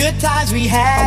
good times we had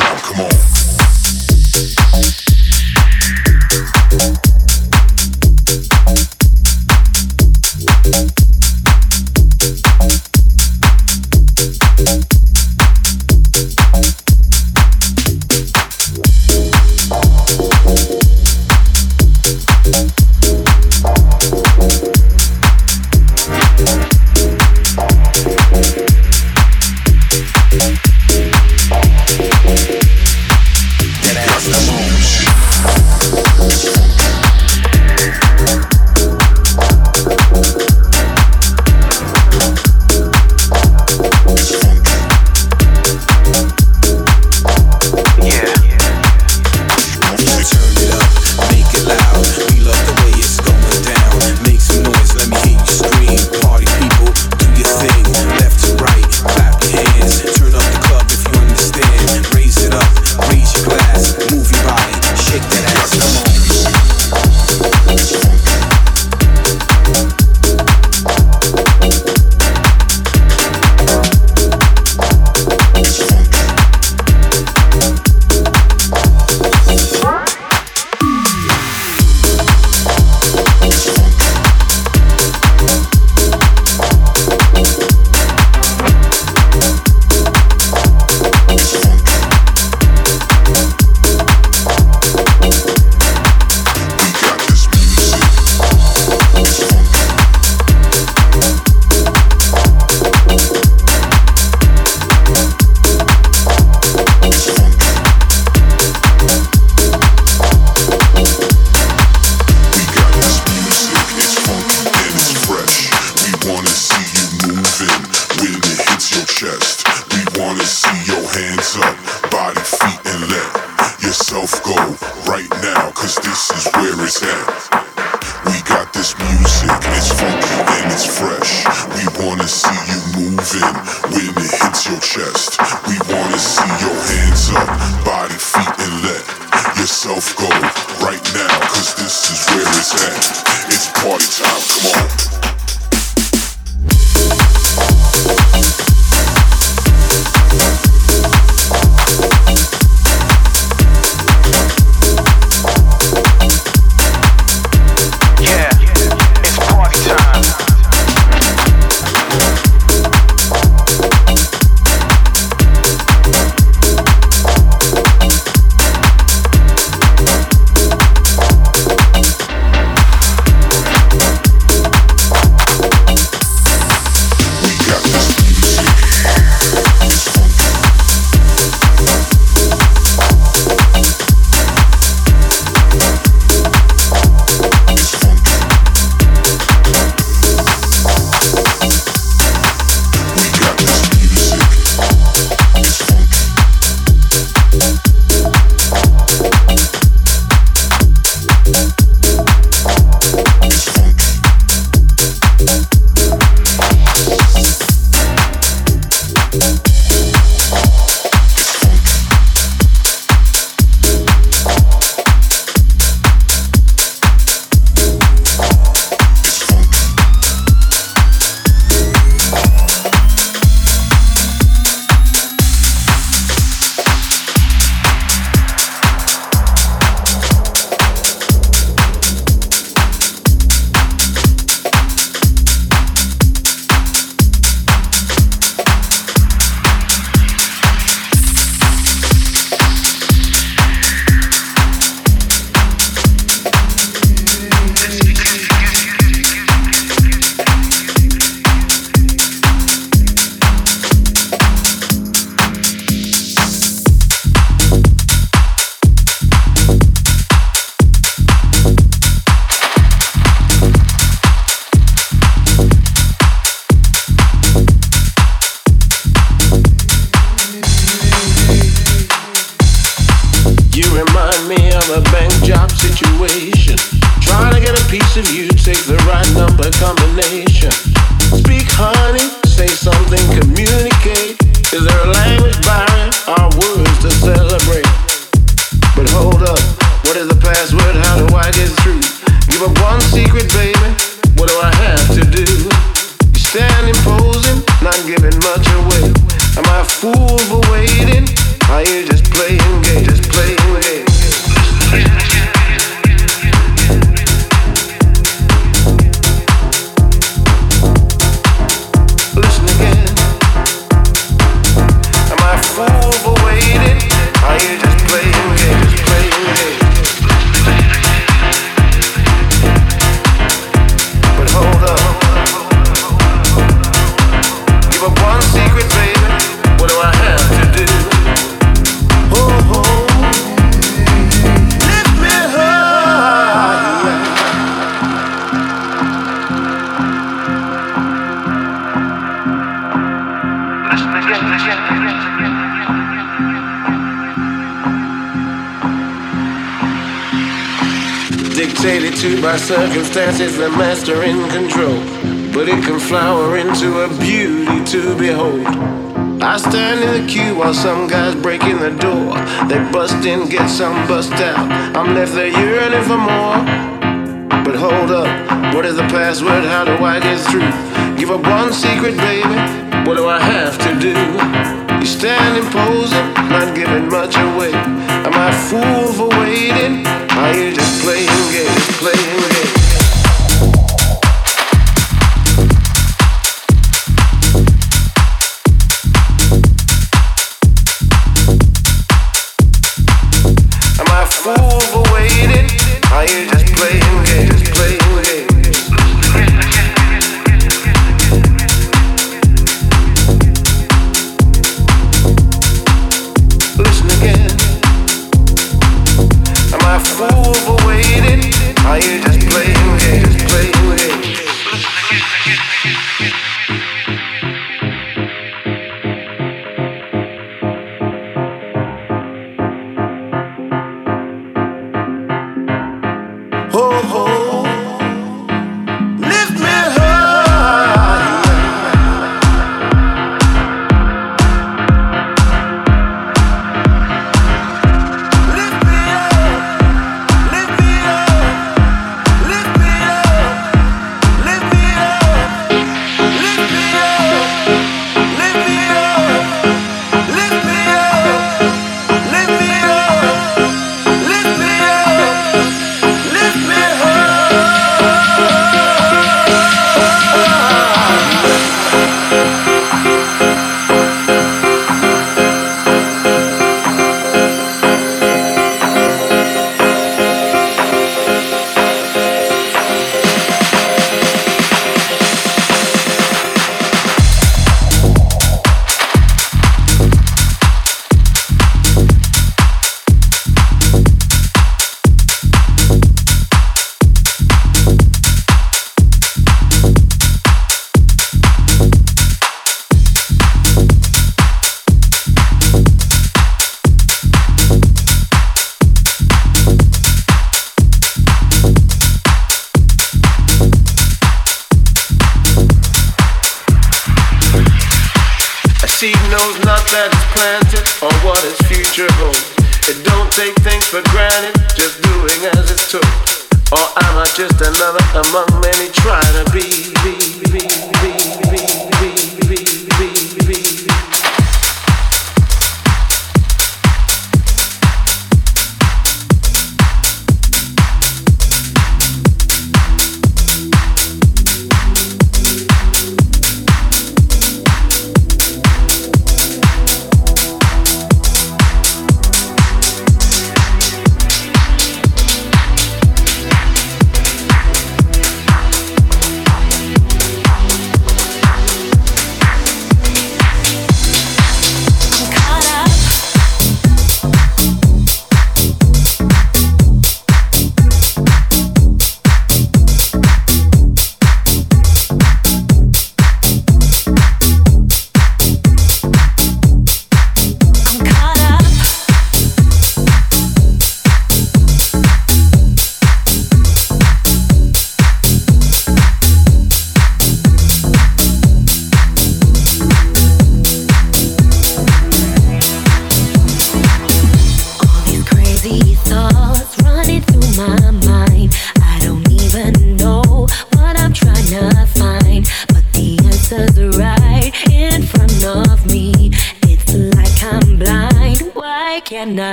not come much circumstances, the master in control. But it can flower into a beauty to behold. I stand in the queue while some guys break in the door. They bust in, get some bust out. I'm left there yearning for more. But hold up, what is the password? How do I get through? Give up one secret, baby. What do I have to do? Standing posing, not giving much away. Am I fool for waiting? Are you just playing games, playing